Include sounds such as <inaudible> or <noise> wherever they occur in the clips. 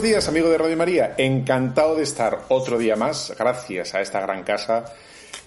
Buenos días, amigo de Radio María. Encantado de estar otro día más, gracias a esta gran casa,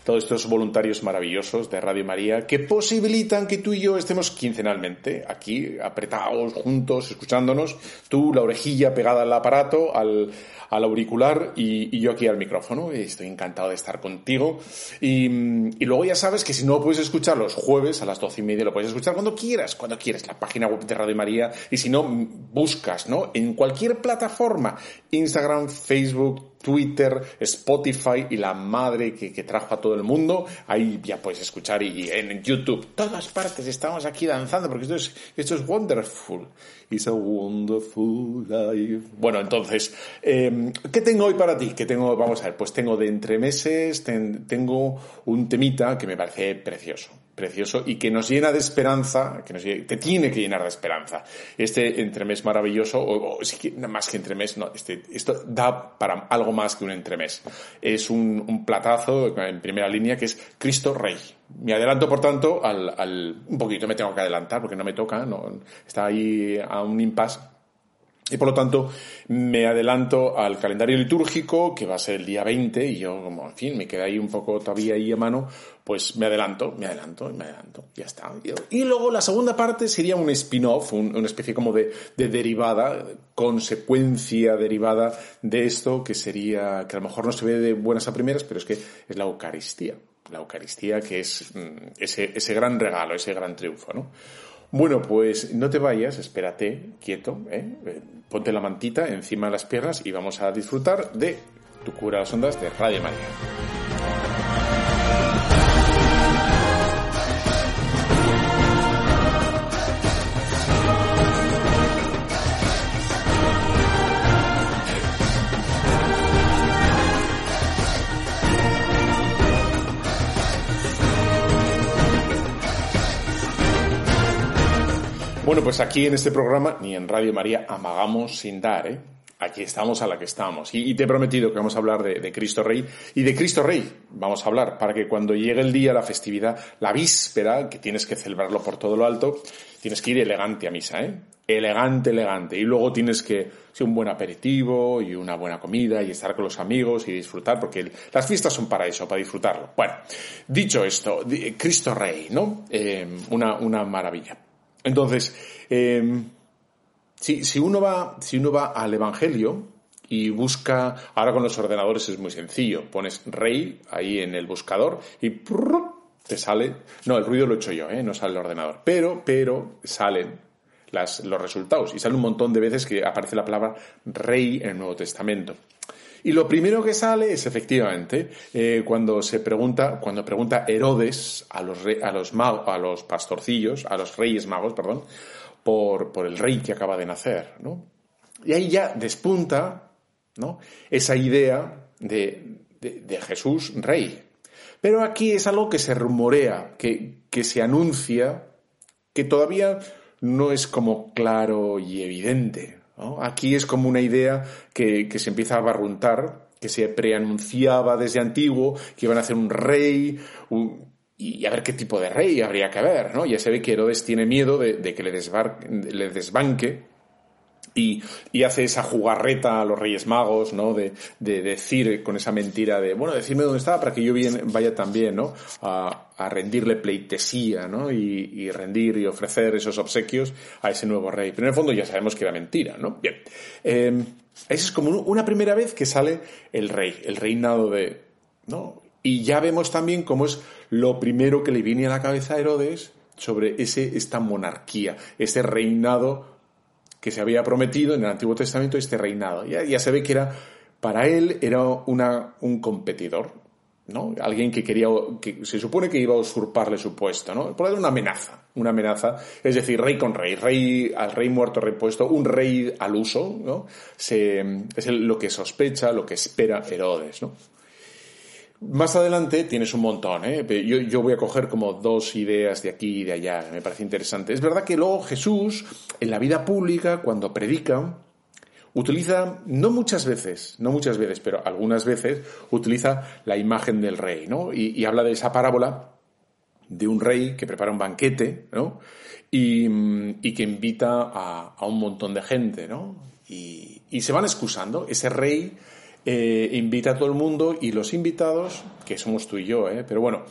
todos estos voluntarios maravillosos de Radio María que posibilitan que tú y yo estemos quincenalmente aquí, apretados, juntos, escuchándonos. Tú, la orejilla pegada al aparato, al, al auricular y, y, yo aquí al micrófono. Estoy encantado de estar contigo. Y, y, luego ya sabes que si no puedes escuchar los jueves a las doce y media, lo puedes escuchar cuando quieras, cuando quieras, la página web de Radio María. Y si no, buscas, ¿no? En cualquier plataforma, Instagram, Facebook, Twitter, Spotify y la madre que, que, trajo a todo el mundo. Ahí ya puedes escuchar y, en YouTube, todas partes estamos aquí danzando porque esto es, esto es wonderful. It's a wonderful life. Bueno, entonces, eh, ¿qué tengo hoy para ti? ¿Qué tengo? Vamos a ver, pues tengo de entremeses, ten, tengo un temita que me parece precioso precioso y que nos llena de esperanza, que nos te tiene que llenar de esperanza. Este entremés maravilloso, o, o más que entremés, no, este, esto da para algo más que un entremés. Es un, un, platazo en primera línea que es Cristo Rey. Me adelanto, por tanto, al, al, un poquito me tengo que adelantar porque no me toca, no, está ahí a un impasse y por lo tanto, me adelanto al calendario litúrgico, que va a ser el día 20, y yo, como, en fin, me queda ahí un poco todavía ahí a mano, pues me adelanto, me adelanto, me adelanto, ya está. Y luego la segunda parte sería un spin-off, un, una especie como de, de, derivada, consecuencia derivada de esto, que sería, que a lo mejor no se ve de buenas a primeras, pero es que es la Eucaristía. La Eucaristía, que es ese, ese gran regalo, ese gran triunfo, ¿no? Bueno, pues no te vayas, espérate, quieto, ¿eh? ponte la mantita encima de las piernas y vamos a disfrutar de tu cura a las ondas de Radio María. Bueno, pues aquí en este programa, ni en Radio María, amagamos sin dar, ¿eh? Aquí estamos a la que estamos. Y, te he prometido que vamos a hablar de, de, Cristo Rey. Y de Cristo Rey vamos a hablar para que cuando llegue el día, la festividad, la víspera, que tienes que celebrarlo por todo lo alto, tienes que ir elegante a misa, ¿eh? Elegante, elegante. Y luego tienes que ser un buen aperitivo y una buena comida y estar con los amigos y disfrutar, porque las fiestas son para eso, para disfrutarlo. Bueno, dicho esto, Cristo Rey, ¿no? Eh, una, una maravilla. Entonces, eh, si, si, uno va, si uno va al Evangelio y busca, ahora con los ordenadores es muy sencillo, pones rey ahí en el buscador y te sale, no, el ruido lo he hecho yo, ¿eh? no sale el ordenador, pero, pero salen los resultados y sale un montón de veces que aparece la palabra rey en el Nuevo Testamento. Y lo primero que sale es efectivamente eh, cuando se pregunta, cuando pregunta Herodes a los, re, a los magos, a los pastorcillos, a los reyes magos, perdón, por, por el rey que acaba de nacer, ¿no? Y ahí ya despunta, ¿no? Esa idea de, de, de Jesús rey. Pero aquí es algo que se rumorea, que, que se anuncia, que todavía no es como claro y evidente, Aquí es como una idea que, que, se empieza a barruntar, que se preanunciaba desde antiguo, que iban a hacer un rey, y a ver qué tipo de rey habría que haber, ¿no? Ya se ve que Herodes tiene miedo de, que le, le desbanque y, hace esa jugarreta a los Reyes Magos, ¿no? De, decir con esa mentira de, bueno, decirme dónde estaba para que yo vaya también, ¿no? A, rendirle pleitesía, ¿no? Y, rendir y ofrecer esos obsequios a ese nuevo rey. Pero en el fondo ya sabemos que era mentira, ¿no? Bien. Eh, esa es como una primera vez que sale el rey, el reinado de, ¿no? Y ya vemos también cómo es lo primero que le viene a la cabeza a Herodes sobre ese, esta monarquía, ese reinado que se había prometido en el Antiguo Testamento este reinado. Ya, ya se ve que era, para él era una, un competidor, ¿no? Alguien que quería, que se supone que iba a usurparle su puesto, ¿no? Por una amenaza, una amenaza, es decir, rey con rey, rey al rey muerto, rey puesto, un rey al uso, ¿no? Es lo que sospecha, lo que espera Herodes, ¿no? Más adelante tienes un montón, ¿eh? Yo, yo, voy a coger como dos ideas de aquí y de allá, me parece interesante. Es verdad que luego Jesús, en la vida pública, cuando predica, utiliza, no muchas veces, no muchas veces, pero algunas veces, utiliza la imagen del rey, ¿no? Y, habla de esa parábola de un rey que prepara un banquete, ¿no? Y, que invita a, a, un montón de gente, ¿no? Y, y se van excusando. Ese rey eh, invita a todo el mundo y los invitados, que somos tú y yo, ¿eh? pero bueno,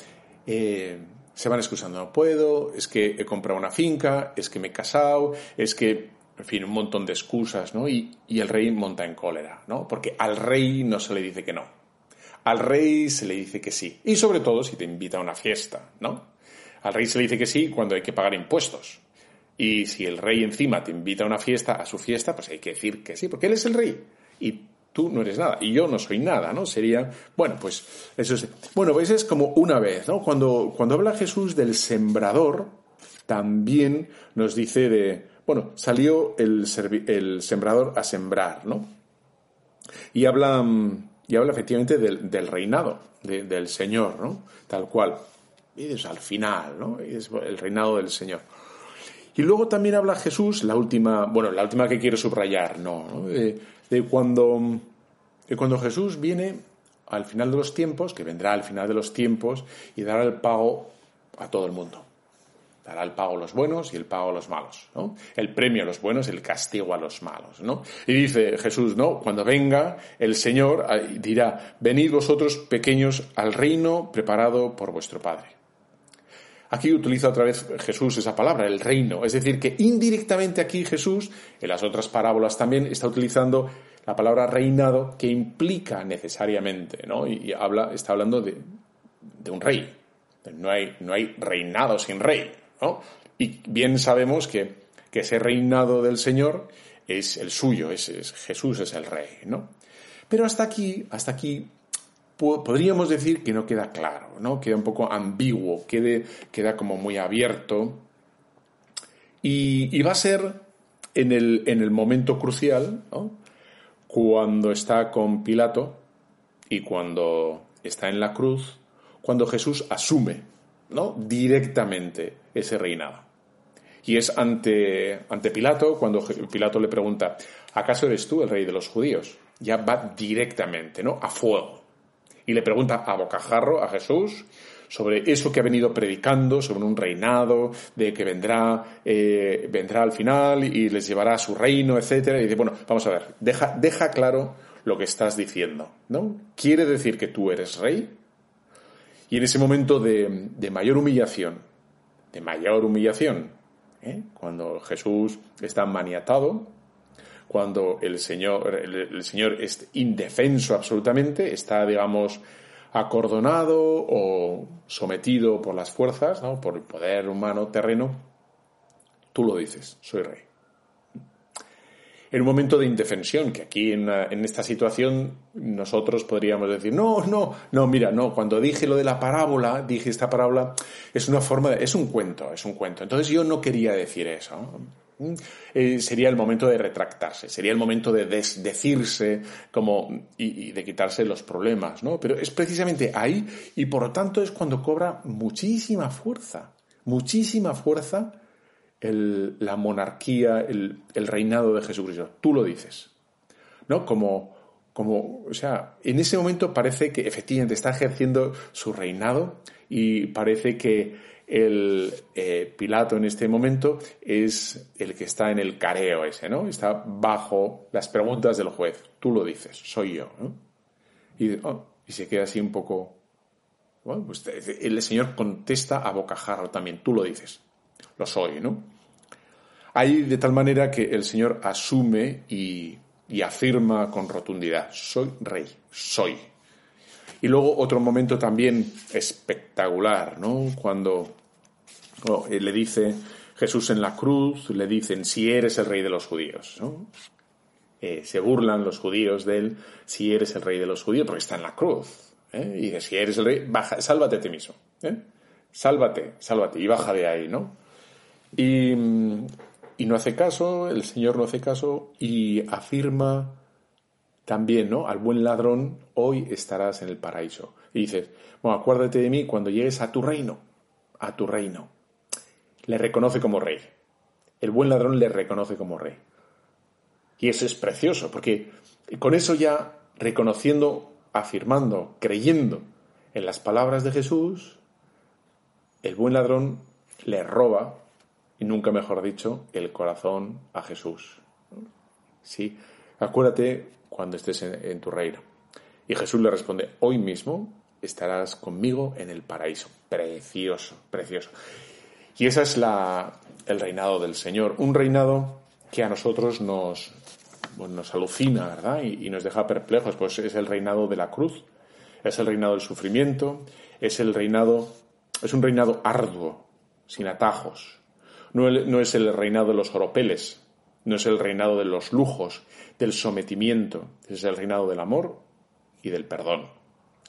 eh, se van excusando, no puedo, es que he comprado una finca, es que me he casado, es que, en fin, un montón de excusas, ¿no? Y, y el rey monta en cólera, ¿no? Porque al rey no se le dice que no. Al rey se le dice que sí. Y sobre todo si te invita a una fiesta, ¿no? Al rey se le dice que sí cuando hay que pagar impuestos. Y si el rey encima te invita a una fiesta, a su fiesta, pues hay que decir que sí, porque él es el rey. Y tú no eres nada y yo no soy nada, ¿no? Sería, bueno, pues eso es. Bueno, pues es como una vez, ¿no? Cuando, cuando habla Jesús del sembrador, también nos dice de, bueno, salió el, el sembrador a sembrar, ¿no? Y habla, y habla efectivamente del, del reinado del Señor, ¿no? Tal cual. Y es al final, ¿no? Es el reinado del Señor. Y luego también habla Jesús, la última, bueno, la última que quiero subrayar, no, ¿no? de cuando, cuando Jesús viene al final de los tiempos, que vendrá al final de los tiempos y dará el pago a todo el mundo. Dará el pago a los buenos y el pago a los malos, ¿no? El premio a los buenos el castigo a los malos, ¿no? Y dice Jesús, ¿no? Cuando venga el Señor dirá, venid vosotros pequeños al reino preparado por vuestro Padre. Aquí utiliza otra vez Jesús esa palabra, el reino. Es decir, que indirectamente aquí Jesús, en las otras parábolas también, está utilizando la palabra reinado que implica necesariamente, ¿no? Y, habla, está hablando de, un rey. No hay, no hay reinado sin rey, ¿no? Y bien sabemos que, que ese reinado del Señor es el suyo, es, Jesús es el rey, ¿no? Pero hasta aquí, hasta aquí podríamos decir que no queda claro, ¿no? Queda un poco ambiguo, queda como muy abierto. Y, va a ser en el, en el momento crucial, cuando está con Pilato y cuando está en la cruz, cuando Jesús asume ¿no? directamente ese reinado. Y es ante, ante Pilato cuando Pilato le pregunta, ¿acaso eres tú el rey de los judíos? Ya va directamente, ¿no? A fuego y le pregunta a bocajarro a Jesús sobre eso que ha venido predicando, sobre un reinado, de que vendrá, eh, vendrá al final y les llevará a su reino, etcétera. Y dice, bueno, vamos a ver, deja, deja claro lo que estás diciendo, ¿no? ¿Quiere decir que tú eres rey? Y en ese momento de, de mayor humillación, de mayor humillación, ¿eh? cuando Jesús está maniatado, cuando el Señor, el, Señor es indefenso absolutamente, está, digamos, acordonado o sometido por las fuerzas, ¿no? por el poder humano terreno, tú lo dices, soy rey. En un momento de indefensión, que aquí en, esta situación nosotros podríamos decir, no, no, no, mira, no, cuando dije lo de la parábola, dije esta parábola, es una forma, de, es un cuento, es un cuento. Entonces yo no quería decir eso. Eh, sería el momento de retractarse, sería el momento de desdecirse como, y, de quitarse los problemas, ¿no? Pero es precisamente ahí y por lo tanto es cuando cobra muchísima fuerza, muchísima fuerza la monarquía, el, reinado de Jesucristo. Tú lo dices, ¿no? Como, como, o sea, en ese momento parece que efectivamente está ejerciendo su reinado y parece que el eh, Pilato en este momento es el que está en el careo ese, ¿no? Está bajo las preguntas del juez. Tú lo dices, soy yo, ¿no? Y, oh, y se queda así un poco... Bueno, pues el Señor contesta a bocajarro también, tú lo dices, lo soy, ¿no? Ahí de tal manera que el Señor asume y y afirma con rotundidad, soy rey, soy. Y luego otro momento también espectacular, ¿no? Cuando oh, le dice Jesús en la cruz, le dicen, si eres el rey de los judíos, ¿no? Eh, se burlan los judíos de él, si eres el rey de los judíos, porque está en la cruz. ¿eh? Y dice, si eres el rey, baja, sálvate a ti mismo. ¿eh? Sálvate, sálvate, y baja de ahí, ¿no? Y, y no hace caso, el Señor no hace caso y afirma también, ¿no? Al buen ladrón, hoy estarás en el paraíso. Y dices, bueno, acuérdate de mí cuando llegues a tu reino, a tu reino. Le reconoce como rey. El buen ladrón le reconoce como rey. Y eso es precioso, porque con eso ya reconociendo, afirmando, creyendo en las palabras de Jesús, el buen ladrón le roba y nunca mejor dicho, el corazón a Jesús. Sí, acuérdate cuando estés en, tu reino. Y Jesús le responde, hoy mismo estarás conmigo en el paraíso. Precioso, precioso. Y ese es la, el reinado del Señor, un reinado que a nosotros nos, nos alucina, ¿verdad? Y, y, nos deja perplejos, pues es el reinado de la cruz, es el reinado del sufrimiento, es el reinado, es un reinado arduo, sin atajos, no, es el reinado de los oropeles, no es el reinado de los lujos, del sometimiento, es el reinado del amor y del perdón.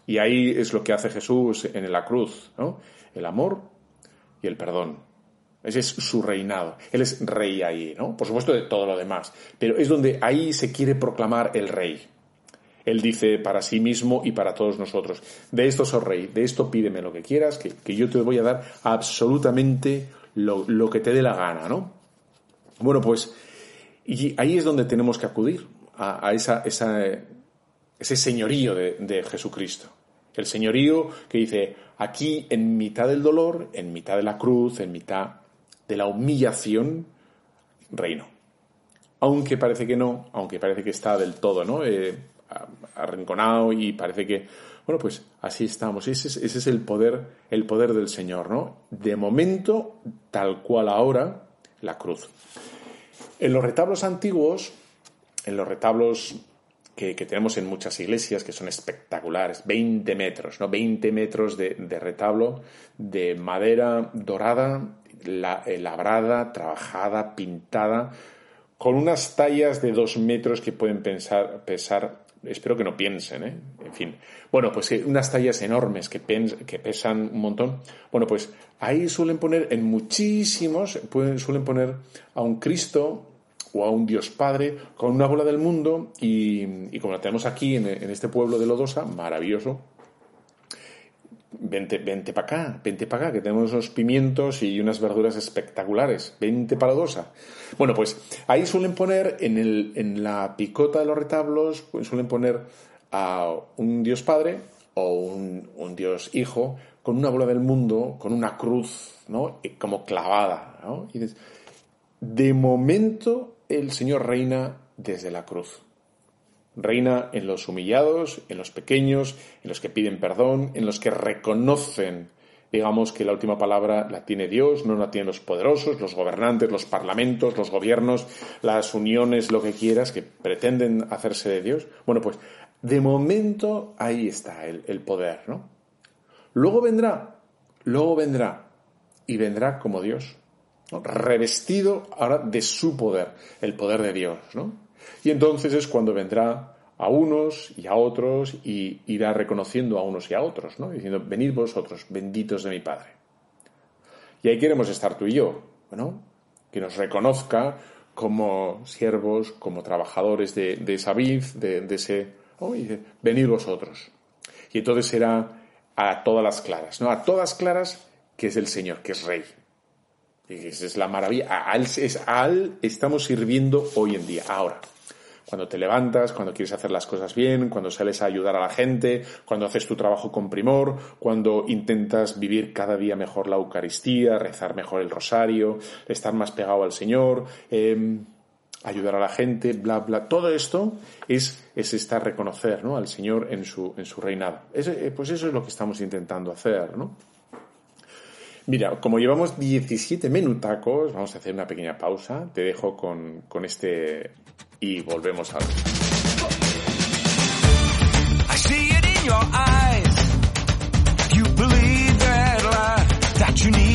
Y ahí es lo que hace Jesús en la cruz, ¿no? El amor y el perdón. Ese es su reinado. Él es rey ahí, ¿no? Por supuesto de todo lo demás. Pero es donde ahí se quiere proclamar el rey. Él dice para sí mismo y para todos nosotros, de esto soy rey, de esto pídeme lo que quieras, que, que yo te voy a dar absolutamente lo, que te dé la gana, ¿no? Bueno, pues y ahí es donde tenemos que acudir, a, esa, ese señorío de, Jesucristo. El señorío que dice, aquí en mitad del dolor, en mitad de la cruz, en mitad de la humillación, reino. Aunque parece que no, aunque parece que está del todo, ¿no? Eh, arrinconado y parece que bueno, pues así estamos. Ese es, el poder, el poder del Señor, ¿no? De momento, tal cual ahora, la cruz. En los retablos antiguos, en los retablos que, tenemos en muchas iglesias, que son espectaculares, 20 metros, ¿no? 20 metros de, retablo de madera dorada, eh, labrada, trabajada, pintada, con unas tallas de dos metros que pueden pensar, pesar espero que no piensen, ¿eh? En fin. Bueno, pues unas tallas enormes que, que pesan un montón. Bueno, pues ahí suelen poner en muchísimos, suelen poner a un Cristo o a un Dios Padre con una bola del mundo y, como la tenemos aquí en, este pueblo de Lodosa, maravilloso, vente, vente para acá, vente para acá, que tenemos unos pimientos y unas verduras espectaculares, vente para Lodosa. Bueno, pues ahí suelen poner en, el, en la picota de los retablos, pues suelen poner a un Dios Padre o un, Dios Hijo con una bola del mundo, con una cruz, ¿no? Como clavada, ¿no? Y de momento el Señor reina desde la cruz. Reina en los humillados, en los pequeños, en los que piden perdón, en los que reconocen digamos que la última palabra la tiene Dios, no la tienen los poderosos, los gobernantes, los parlamentos, los gobiernos, las uniones, lo que quieras, que pretenden hacerse de Dios. Bueno, pues de momento ahí está el, poder, ¿no? Luego vendrá, luego vendrá, y vendrá como Dios, revestido ahora de su poder, el poder de Dios, ¿no? Y entonces es cuando vendrá a unos y a otros y irá reconociendo a unos y a otros, ¿no? Diciendo, venid vosotros, benditos de mi Padre. Y ahí queremos estar tú y yo, ¿no? Que nos reconozca como siervos, como trabajadores de, esa vid, de, ese... Venid vosotros. Y entonces será a todas las claras, ¿no? A todas claras que es el Señor, que es Rey. Esa es la maravilla. A él, a él estamos sirviendo hoy en día, ahora. cuando te levantas, cuando quieres hacer las cosas bien, cuando sales a ayudar a la gente, cuando haces tu trabajo con primor, cuando intentas vivir cada día mejor la Eucaristía, rezar mejor el rosario, estar más pegado al Señor, em, ayudar a la gente, bla, bla. Todo esto es, es estar reconocer ¿no? al Señor en su, en su reinado. Eh, pues eso es lo que estamos intentando hacer, ¿no? Mira, como llevamos 17 minutacos, vamos a hacer una pequeña pausa. Te dejo con, con este y volvemos a ver. I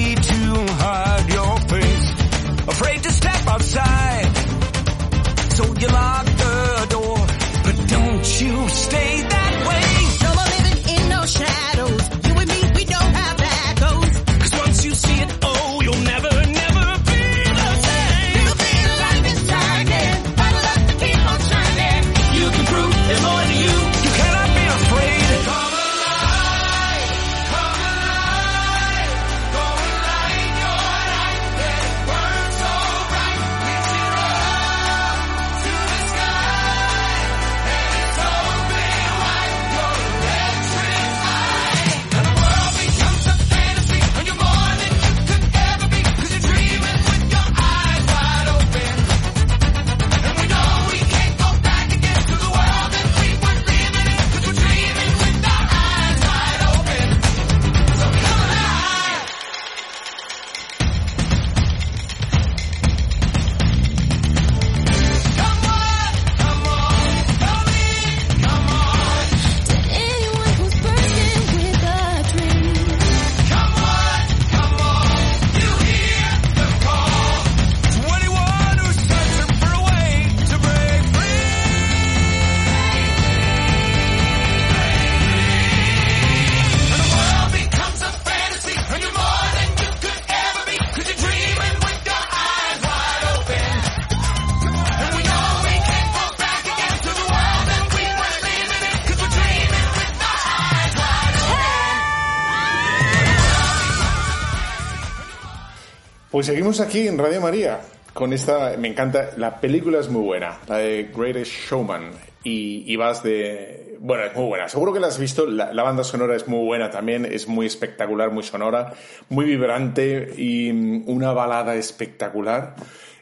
Pues seguimos aquí en Radio María con esta, me encanta, la película es muy buena, la de Greatest Showman, y, vas de, bueno, es muy buena, seguro que la has visto, la, banda sonora es muy buena también, es muy espectacular, muy sonora, muy vibrante y mm, una balada espectacular.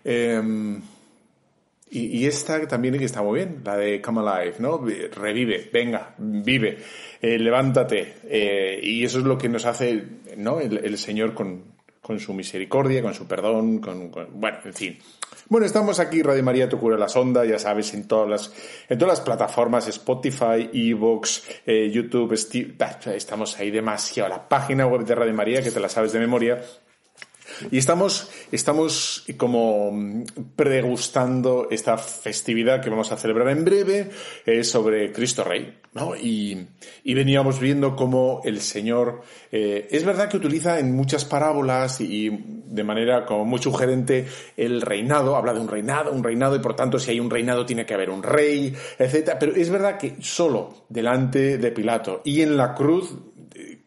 Em, y, esta también está muy bien, la de Come Alive, ¿no? Revive, venga, vive, eh, levántate. Eh, y eso es lo que nos hace, ¿no? el Señor con, con su misericordia, con su perdón, con, bueno, en fin. Bueno, estamos aquí, Radio María, tu cura la sonda, ya sabes, en todas las, en todas las plataformas, Spotify, Evox, eh, YouTube, estamos ahí demasiado. La página web de Radio María, que te la sabes de memoria, y estamos, estamos como pregustando esta festividad que vamos a celebrar en breve eh, sobre Cristo Rey, ¿no? Y, y, veníamos viendo cómo el Señor, eh, es verdad que utiliza en muchas parábolas y, de manera como muy sugerente el reinado, habla de un reinado, un reinado y por tanto si hay un reinado tiene que haber un rey, etc. Pero es verdad que solo delante de Pilato y en la cruz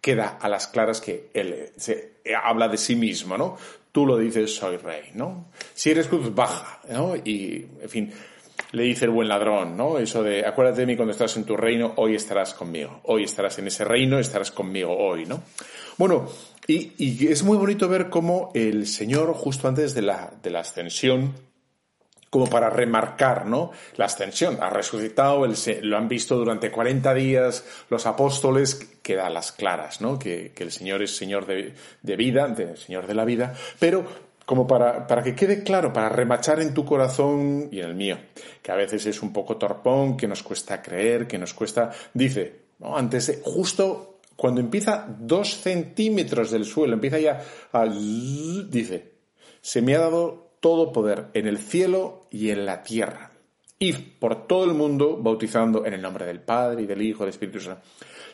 queda a las claras que él se habla de sí mismo, ¿no? Tú lo dices, soy rey, ¿no? Si eres cruz, baja, ¿no? Y, en fin, le dice el buen ladrón, ¿no? Eso de, acuérdate de mí cuando estás en tu reino, hoy estarás conmigo. Hoy estarás en ese reino, estarás conmigo hoy, ¿no? Bueno, y, es muy bonito ver cómo el Señor, justo antes de la, de la ascensión, como para remarcar, ¿no? La ascensión. Ha resucitado, lo han visto durante 40 días los apóstoles, queda las claras, ¿no? Que, el Señor es Señor de, vida, de, Señor de la vida, pero como para, para que quede claro, para remachar en tu corazón y en el mío, que a veces es un poco torpón, que nos cuesta creer, que nos cuesta, dice, ¿no? antes de, justo cuando empieza dos centímetros del suelo, empieza ya a, dice, se me ha dado todo poder en el cielo y en la tierra. Y por todo el mundo bautizando en el nombre del Padre y del Hijo y del Espíritu Santo.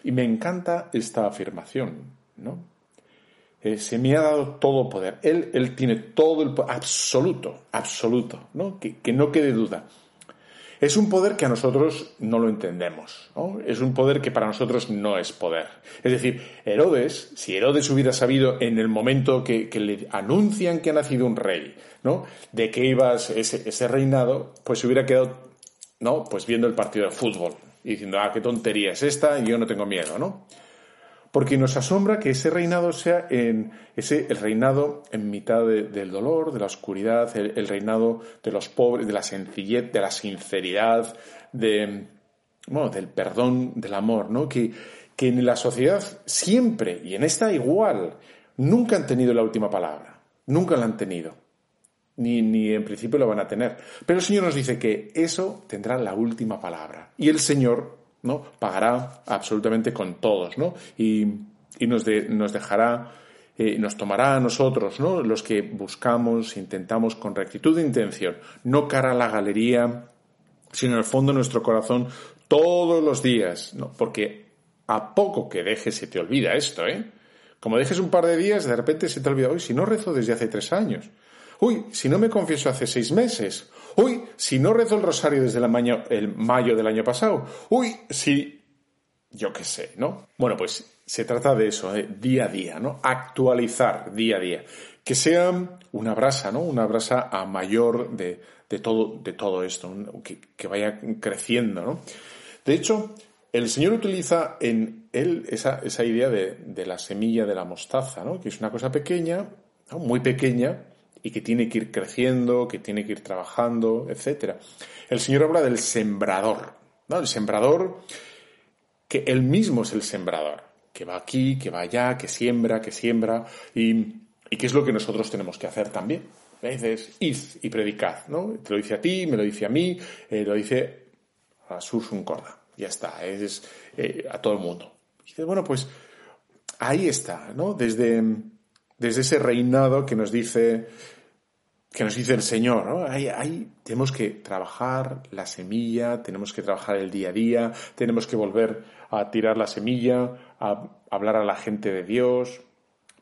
Y me encanta esta afirmación, ¿no? Eh, se me ha dado todo poder. Él, él tiene todo el poder, absoluto, absoluto, ¿no? Que, que no quede duda. Es un poder que a nosotros no lo entendemos. Es un poder que para nosotros no es poder. Es decir, Herodes, si Herodes hubiera sabido en el momento que, le anuncian que ha nacido un rey, ¿no? De que iba ese, ese reinado, pues se hubiera quedado ¿no? Pues viendo el partido de fútbol y diciendo, ah, qué tontería es esta, y yo no tengo miedo, ¿no? Porque nos asombra que ese reinado sea en ese el reinado en mitad del dolor, de la oscuridad, el, reinado de los pobres, de la sencillez, de la sinceridad, de bueno, del perdón, del amor, ¿no? Que, que en la sociedad siempre, y en esta igual, nunca han tenido la última palabra. Nunca la han tenido. Ni, ni en principio lo van a tener. Pero el Señor nos dice que eso tendrá la última palabra. Y el Señor ¿no? Pagará absolutamente con todos, ¿no? Y, nos, nos dejará, eh, nos tomará a nosotros, ¿no? Los que buscamos, intentamos con rectitud de intención, no cara a la galería, sino en el fondo de nuestro corazón todos los días, ¿no? Porque a poco que dejes se te olvida esto, ¿eh? Como dejes un par de días, de repente se te olvida, hoy si no rezo desde hace tres años. Uy, si no me confieso hace seis meses. Uy, si no rezo el rosario desde el mayo, del año pasado. Uy, si... Yo qué sé, ¿no? Bueno, pues se trata de eso, ¿eh? día a día, ¿no? Actualizar día a día. Que sea una brasa, ¿no? Una brasa a mayor de, todo, de todo esto, que, vaya creciendo, ¿no? De hecho, el Señor utiliza en él esa, idea de, la semilla de la mostaza, ¿no? Que es una cosa pequeña, muy pequeña, y que tiene que ir creciendo, que tiene que ir trabajando, etc. El Señor habla del sembrador, ¿no? El sembrador, que él mismo es el sembrador, que va aquí, que va allá, que siembra, que siembra, y, y que es lo que nosotros tenemos que hacer también. Le dices, id y predicad, ¿no? Te lo dice a ti, me lo dice a mí, eh, lo dice a Susun Corda. Ya está, es eh, a todo el mundo. Y dices, bueno, pues ahí está, ¿no? Desde, desde ese reinado que nos dice que nos dice el Señor, ¿no? Ahí, tenemos que trabajar la semilla, tenemos que trabajar el día a día, tenemos que volver a tirar la semilla, a hablar a la gente de Dios,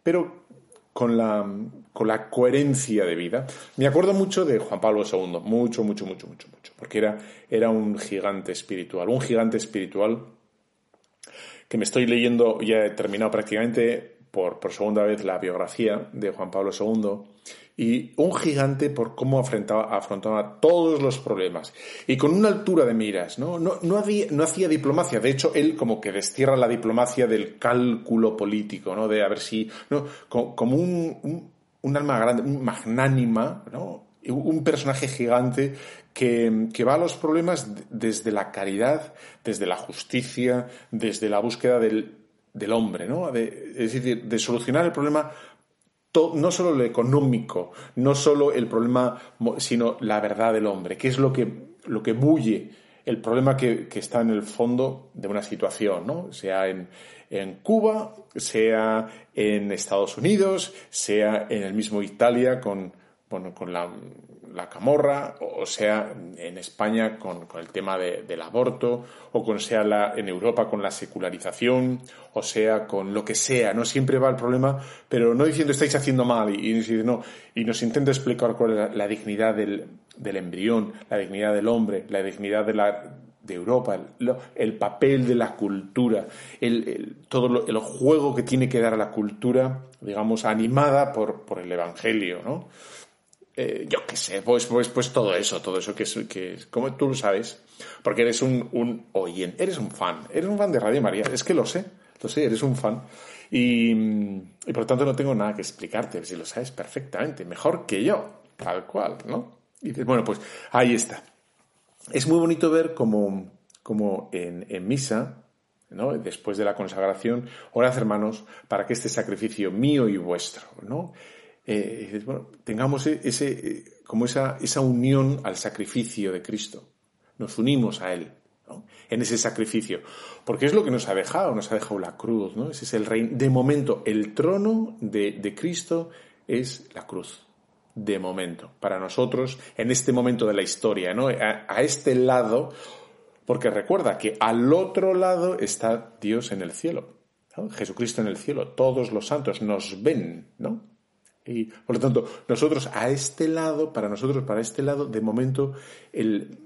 pero con la, con la coherencia de vida. Me acuerdo mucho de Juan Pablo II, mucho, mucho, mucho, mucho, mucho, porque era, era un gigante espiritual, un gigante espiritual que me estoy leyendo, ya he terminado prácticamente por, por segunda vez la biografía de Juan Pablo II y un gigante por cómo afrontaba, afrontaba todos los problemas. Y con una altura de miras, ¿no? No, no, hacía diplomacia. De hecho, él como que destierra la diplomacia del cálculo político, ¿no? De a ver si, ¿no? Como, un, un, alma grande, un magnánima, ¿no? Un personaje gigante que, que, va a los problemas desde la caridad, desde la justicia, desde la búsqueda del, del hombre, ¿no? De, es decir, de solucionar el problema no solo lo económico, no solo el problema, sino la verdad del hombre, que es lo que, lo que bulle el problema que, está en el fondo de una situación, ¿no? Sea en, en Cuba, sea en Estados Unidos, sea en el mismo Italia con, bueno, con la, la camorra, o sea en España con, el tema del aborto, o con sea la, en Europa con la secularización, o sea con lo que sea, no siempre va el problema, pero no diciendo estáis haciendo mal, y, y, no, y nos intenta explicar cuál es la, dignidad del, del, embrión, la dignidad del hombre, la dignidad de la de Europa, el, papel de la cultura, el, todo el juego que tiene que dar a la cultura, digamos, animada por, por el Evangelio, ¿no? Eh, yo qué sé, pues, pues, pues todo eso, todo eso que es, que como tú lo sabes, porque eres un, un oyente, eres un fan, eres un fan de Radio María, es que lo sé, lo sé, eres un fan. Y, y por lo tanto no tengo nada que explicarte, si lo sabes perfectamente, mejor que yo, tal cual, ¿no? Y dices, bueno, pues ahí está. Es muy bonito ver como, como en, en misa, ¿no? después de la consagración, orad hermanos para que este sacrificio mío y vuestro, ¿no? Eh, bueno, tengamos e-, ese, eh, como esa, esa unión al sacrificio de Cristo. Nos unimos a Él, ¿no? En ese sacrificio. Porque es lo que nos ha dejado, nos ha dejado la cruz, ¿no? Ese es el reino. De momento, el trono de, de Cristo es la cruz. De momento. Para nosotros, en este momento de la historia, ¿no? A, este lado, porque recuerda que al otro lado está Dios en el cielo. Jesucristo en el cielo. Todos los santos nos ven, ¿no? Y por lo tanto, nosotros a este lado, para nosotros, para este lado, de momento, el,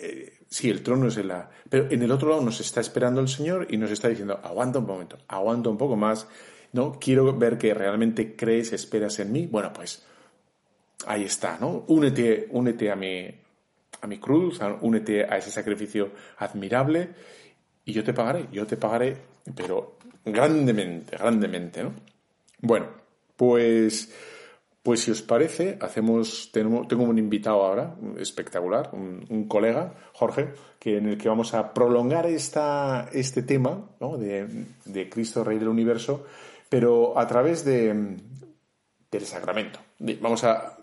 eh, sí, el trono es la. Pero en el otro lado nos está esperando el Señor y nos está diciendo, aguanta un momento, aguanta un poco más, ¿no? Quiero ver que realmente crees, esperas en mí. Bueno, pues ahí está, ¿no? Únete, únete a mi, a mi cruz, únete a ese sacrificio admirable y yo te pagaré, yo te pagaré, pero grandemente, grandemente, ¿no? Bueno, pues, pues si os parece, hacemos, tengo, tengo un invitado ahora, espectacular, un, colega, Jorge, que en el que vamos a prolongar esta, este tema ¿no? de, de Cristo Rey del Universo, pero a través de, del sacramento. Vamos a,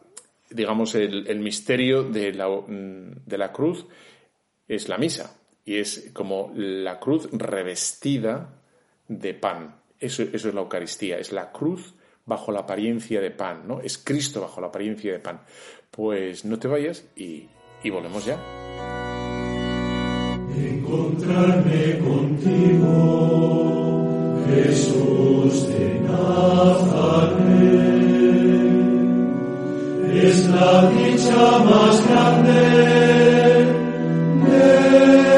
digamos, el, el misterio de la, de la cruz es la misa y es como la cruz revestida de pan. Eso, eso es la Eucaristía, es la cruz bajo la apariencia de pan, ¿no? Es Cristo bajo la apariencia de pan. Pues no te vayas y, y volvemos ya. Encontrarme contigo, Jesús de Nazaret es la dicha más grande de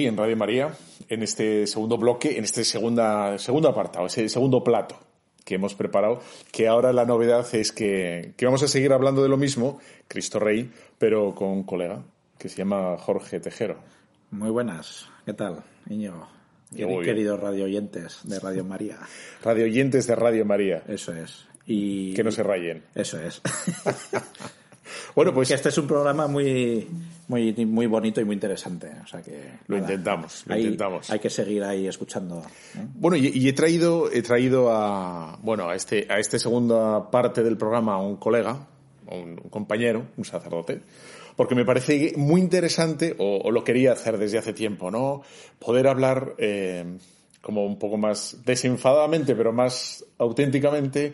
aquí en Radio María, en este segundo bloque, en este segunda, segundo apartado, ese segundo plato que hemos preparado, que ahora la novedad es que, vamos a seguir hablando de lo mismo, Cristo Rey, pero con un colega que se llama Jorge Tejero. Muy buenas, ¿qué tal, niño? Y queridos radio oyentes de Radio María. <laughs> Radio oyentes de Radio María. Eso es. Y... Que no se rayen. Eso es. <laughs> Bueno, pues este es un programa muy, muy, muy bonito y muy interesante. O sea que lo intentamos, lo intentamos. Hay que seguir ahí escuchando. Bueno, y, he traído, he traído a, bueno, a este, a esta segunda parte del programa a un colega, un, compañero, un sacerdote, porque me parece muy interesante, o, lo quería hacer desde hace tiempo, ¿no? Poder hablar eh, como un poco más desenfadadamente, pero más auténticamente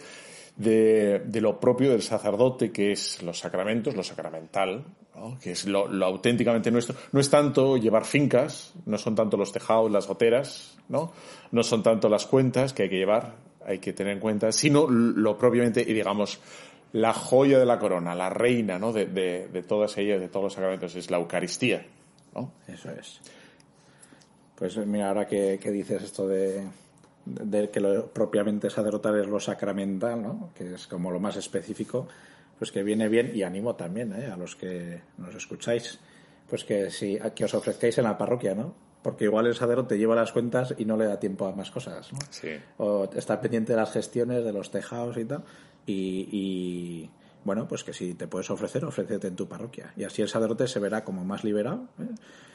de, de, lo propio del sacerdote, que es los sacramentos, lo sacramental, que es lo, lo, auténticamente nuestro. No es tanto llevar fincas, no son tanto los tejados, las goteras, ¿no? no son tanto las cuentas que hay que llevar, hay que tener en cuenta, sino lo propiamente, y digamos, la joya de la corona, la reina ¿no? de, de, de todas ellas, de todos los sacramentos, es la Eucaristía. ¿no? Eso es. Pues mira, ahora que, que dices esto de, de que lo propiamente sacerdotal es lo sacramental, ¿no? que es como lo más específico, pues que viene bien y animo también ¿eh? a los que nos escucháis, pues que si que os ofrezcáis en la parroquia, ¿no? porque igual el sacerdote lleva las cuentas y no le da tiempo a más cosas. ¿no? Sí. O está pendiente de las gestiones, de los tejados y tal. Y, y, bueno, pues que si te puedes ofrecer, ofrécete en tu parroquia. Y así el sacerdote se verá como más liberado, ¿eh?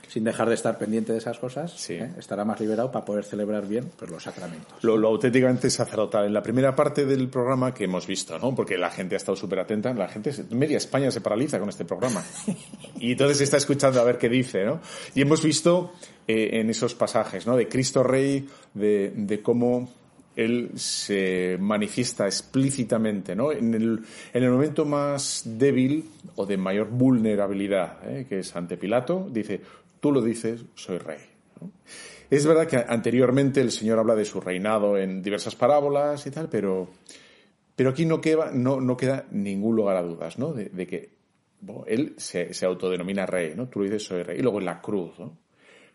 sin dejar de estar pendiente de esas cosas. Sí. ¿eh? Estará más liberado para poder celebrar bien pues, los sacramentos. Lo, lo auténticamente sacerdotal. En la primera parte del programa que hemos visto, ¿no? Porque la gente ha estado súper atenta, la gente, media España se paraliza con este programa. <laughs> Y entonces está escuchando a ver qué dice, ¿no? Y hemos visto eh, en esos pasajes, ¿no? De Cristo Rey, de, de cómo él se manifiesta explícitamente, ¿no? En el, en el momento más débil o de mayor vulnerabilidad, ¿eh? que es ante Pilato, dice, tú lo dices, soy rey. Es verdad que anteriormente el Señor habla de su reinado en diversas parábolas y tal, pero, pero aquí no queda, ningún lugar a dudas, ¿no? De, que él se, se autodenomina rey, ¿no? Tú lo dices, soy rey. Y luego en la cruz, ¿no?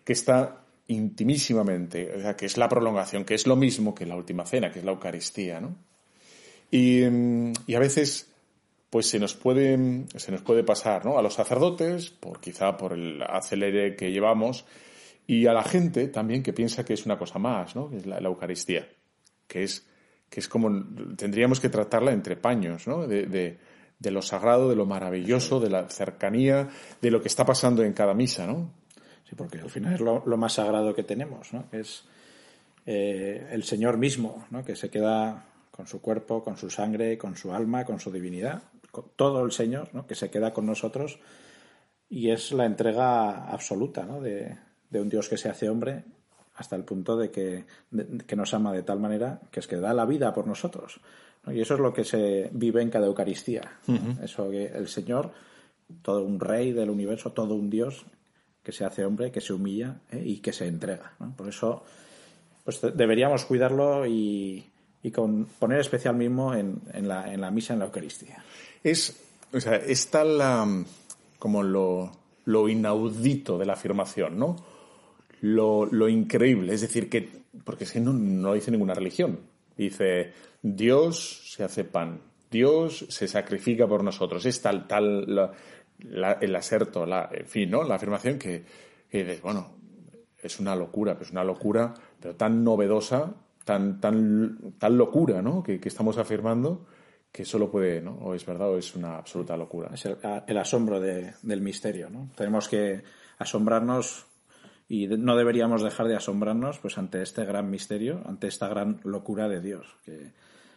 Que está intimísimamente, o sea, que es la prolongación, que es lo mismo que la última cena, que es la Eucaristía, ¿no? Y, a veces pues se nos puede se nos puede pasar ¿no? a los sacerdotes por quizá por el acelere que llevamos y a la gente también que piensa que es una cosa más ¿no? que es la, la Eucaristía que es que es como tendríamos que tratarla entre paños ¿no? de, de, de lo sagrado de lo maravilloso de la cercanía de lo que está pasando en cada misa ¿no? Sí, porque al final es lo, lo más sagrado que tenemos, ¿no? Que es eh, el Señor mismo, ¿no? Que se queda con su cuerpo, con su sangre, con su alma, con su divinidad, con todo el Señor, ¿no? Que se queda con nosotros y es la entrega absoluta, ¿no? De, de un Dios que se hace hombre hasta el punto de que, de- que nos ama de tal manera que es que da la vida por nosotros. ¿no? Y eso es lo que se vive en cada Eucaristía. Eso que el Señor, todo un rey del universo, todo un Dios que se hace hombre, que se humilla ¿eh? y que se entrega. Por eso pues de- deberíamos cuidarlo y, y con, poner especial mismo en, en la, en la misa, en la Eucaristía. Es, o sea, está la, como lo, lo inaudito de la afirmación, ¿no? Lo, lo increíble, es decir, que, porque es que no, no dice ninguna religión. Dice, Dios se hace pan, Dios se sacrifica por nosotros. Es tal, tal, la- el aserto, la, en fin, ¿no? La afirmación que, que dices, bueno, es una locura, pero es una locura, pero tan novedosa, tan, tan, tan locura, ¿no? Que, que estamos afirmando que solo puede, ¿no? O es verdad o es una absoluta locura. Es el, el asombro de- del misterio. ¿no? Tenemos que asombrarnos y no deberíamos dejar de asombrarnos pues ante este gran misterio, ante esta gran locura de Dios. Que,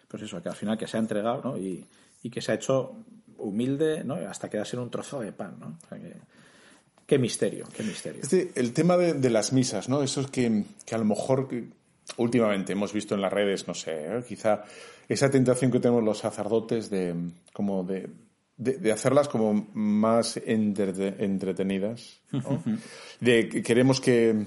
pues eso, que al final que se ha entregado ¿no? y, y que se ha hecho humilde ¿no? hasta quedarse en un trozo de pan. ¿no? O sea que- qué misterio, qué misterio. Este, el tema de, de las misas, ¿no? Eso es que, que a lo mejor que últimamente hemos visto en las redes, no sé, ¿eh? quizá esa tentación que tenemos los sacerdotes de como de, de, de hacerlas como más entrete- entretenidas, ¿no? <laughs> De que queremos que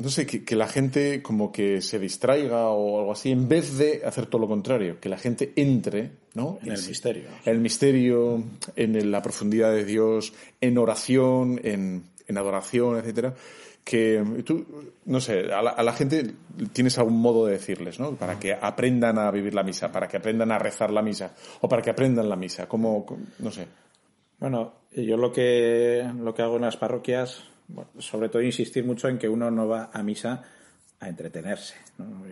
no sé, que, que la gente como que se distraiga o algo así, en vez de hacer todo lo contrario, que la gente entre, ¿no? En el misterio. El misterio, en el- la profundidad de Dios, en oración, en, en adoración, etcétera. Que tú, no sé, a la, a la gente tienes algún modo de decirles, ¿no? Para que aprendan a vivir la misa, para que aprendan a rezar la misa, o para que aprendan la misa, como, como- no sé. Bueno, yo lo que, lo que hago en las parroquias, bueno, sobre todo insistir mucho en que uno no va a misa a entretenerse, ¿no?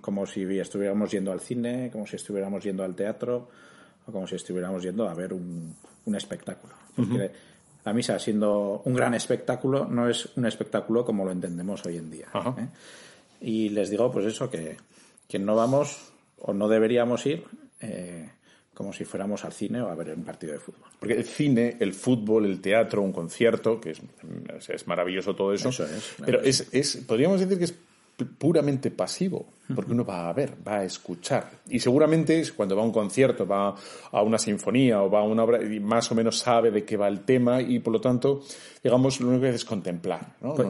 como si estuviéramos yendo al cine, como si estuviéramos yendo al teatro, o como si estuviéramos yendo a ver un, un espectáculo. Porque la misa, siendo un gran espectáculo, no es un espectáculo como lo entendemos hoy en día. ¿eh? Y les digo, pues eso, que, que no vamos o no deberíamos ir eh, como si fuéramos al cine o a ver un partido de fútbol. Porque el cine, el fútbol, el teatro, un concierto, que es, es- maravilloso todo eso. Eso es. Pero es, es, podríamos decir que es pu- puramente pasivo, porque uno va a ver, va a escuchar. Y seguramente cuando va a un concierto, va a una sinfonía o va a una obra, y más o menos sabe de qué va el tema y por lo tanto, digamos, lo único que hace es contemplar, ¿no? Pues-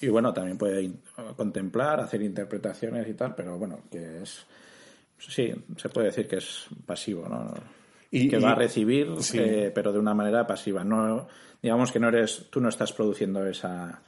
Y bueno, también puede contemplar, hacer interpretaciones y tal, pero bueno, que es. Sí, se puede decir que es pasivo, ¿no? Y- que y- va a recibir, sí. eh, pero de una manera pasiva. No, digamos que no eres, tú no estás produciendo esa,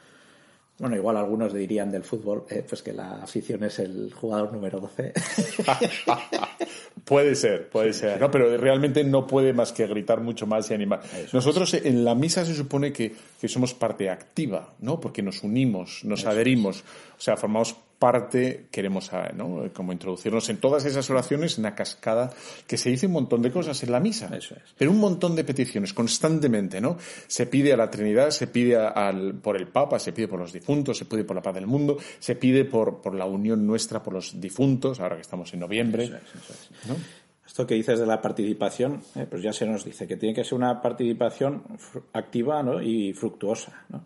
Bueno, igual algunos dirían del fútbol, eh, pues que la afición es el jugador número 12. <laughs> puede ser, puede ser. No, pero realmente no puede más que gritar mucho más y animar. Nosotros en la misa se supone que, que, somos parte activa, ¿no? Porque nos unimos, nos adherimos. O sea, formamos parte queremos ah, ¿no? como introducirnos en todas esas oraciones, en una cascada, que se dice un montón de cosas en la misa. Eso es. Pero un montón de peticiones, constantemente, ¿no? Se pide a la Trinidad, se pide al, por el Papa, se pide por los difuntos, se pide por la paz del mundo, se pide por, por la unión nuestra por los difuntos, ahora que estamos en noviembre. Eso es, eso es. ¿no? Esto que dices de la participación, eh, pues ya se nos dice que tiene que ser una participación activa ¿no? y fructuosa. ¿no?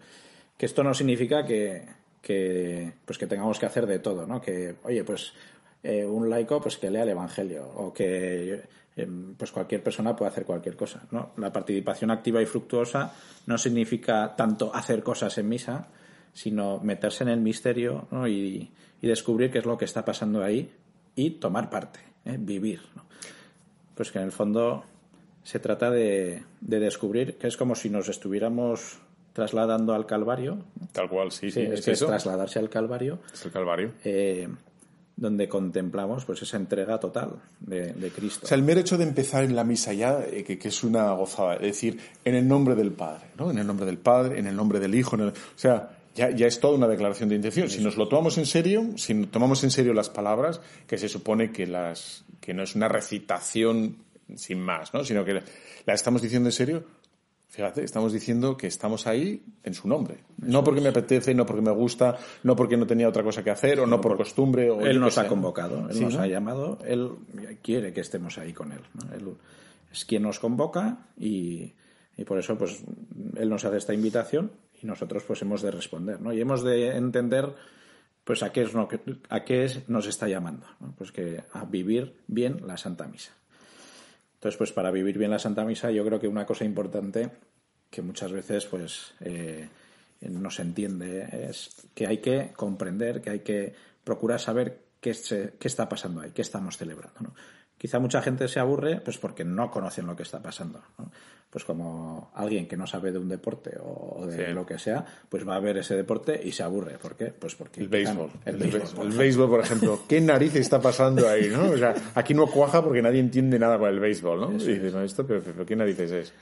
Que esto no significa que, que pues que tengamos que hacer de todo, ¿no? Que, oye, pues eh, un laico pues que lea el Evangelio o que eh, pues cualquier persona puede hacer cualquier cosa, ¿no? La participación activa y fructuosa no significa tanto hacer cosas en misa, sino meterse en el misterio ¿no? y, y, descubrir qué es lo que está pasando ahí y tomar parte, ¿eh? vivir. ¿no? Pues que en el fondo se trata de, de descubrir que es como si nos estuviéramos trasladando al Calvario. Tal cual, sí, sí. es, es trasladarse al Calvario. Es el Calvario. Eh, donde contemplamos pues esa entrega total de, de, Cristo. O sea, el mero hecho de empezar en la misa ya, eh, que, que, es una gozada, es decir, en el nombre del Padre, ¿no? En el nombre del Padre, en el nombre del Hijo, en el, o sea, ya, ya es toda una declaración de intención. Si nos lo tomamos en serio, si tomamos en serio las palabras, que se supone que las, que no es una recitación sin más, ¿no? Sino que la estamos diciendo en serio, Fíjate, estamos diciendo que estamos ahí en su nombre. Eso no porque es. me apetece, no porque me gusta, no porque no tenía otra cosa que hacer, o no por costumbre. O él nos ha convocado, él sí, nos ¿no? ha llamado, él quiere que estemos ahí con él. ¿no? Él es quien nos convoca y, y, por eso pues él nos hace esta invitación y nosotros pues hemos de responder. ¿no? Y hemos de entender pues a qué, es, a qué es, nos está llamando. ¿no? Pues que a vivir bien la Santa Misa. Entonces, pues para vivir bien la Santa Misa, yo creo que una cosa importante que muchas veces pues eh, no se entiende es que hay que comprender, que hay que procurar saber qué, se, qué está pasando ahí, qué estamos celebrando. ¿no? Quizá mucha gente se aburre pues porque no conocen lo que está pasando. ¿no? Pues como alguien que no sabe de un deporte o de sí. lo que sea, pues va a ver ese deporte y se aburre. ¿Por qué? Pues porque... El béisbol. El, el, béisbol, el béisbol, por ejemplo. ¿Qué narices está pasando ahí, no? O sea, aquí no cuaja porque nadie entiende nada con el béisbol, ¿no? Eso y dices, no, esto, pero, pero, ¿qué narices es?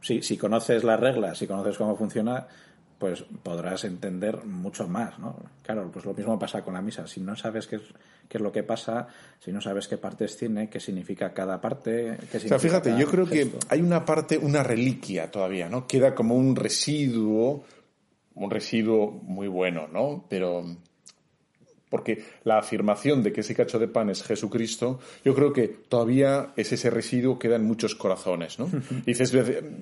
sí, si conoces las reglas, si conoces cómo funciona, pues podrás entender mucho más, ¿no? Claro, pues lo mismo pasa con la misa. Si no sabes qué es, qué es lo que pasa, si no sabes qué partes tiene, qué significa cada parte, qué significa O sea, fíjate, yo creo gesto. que hay una parte, una reliquia todavía, ¿no? Queda como un residuo, un residuo muy bueno, ¿no? Pero porque la afirmación de que ese cacho de pan es Jesucristo, yo creo que todavía es ese residuo que queda en muchos corazones, ¿no? <laughs> Dices,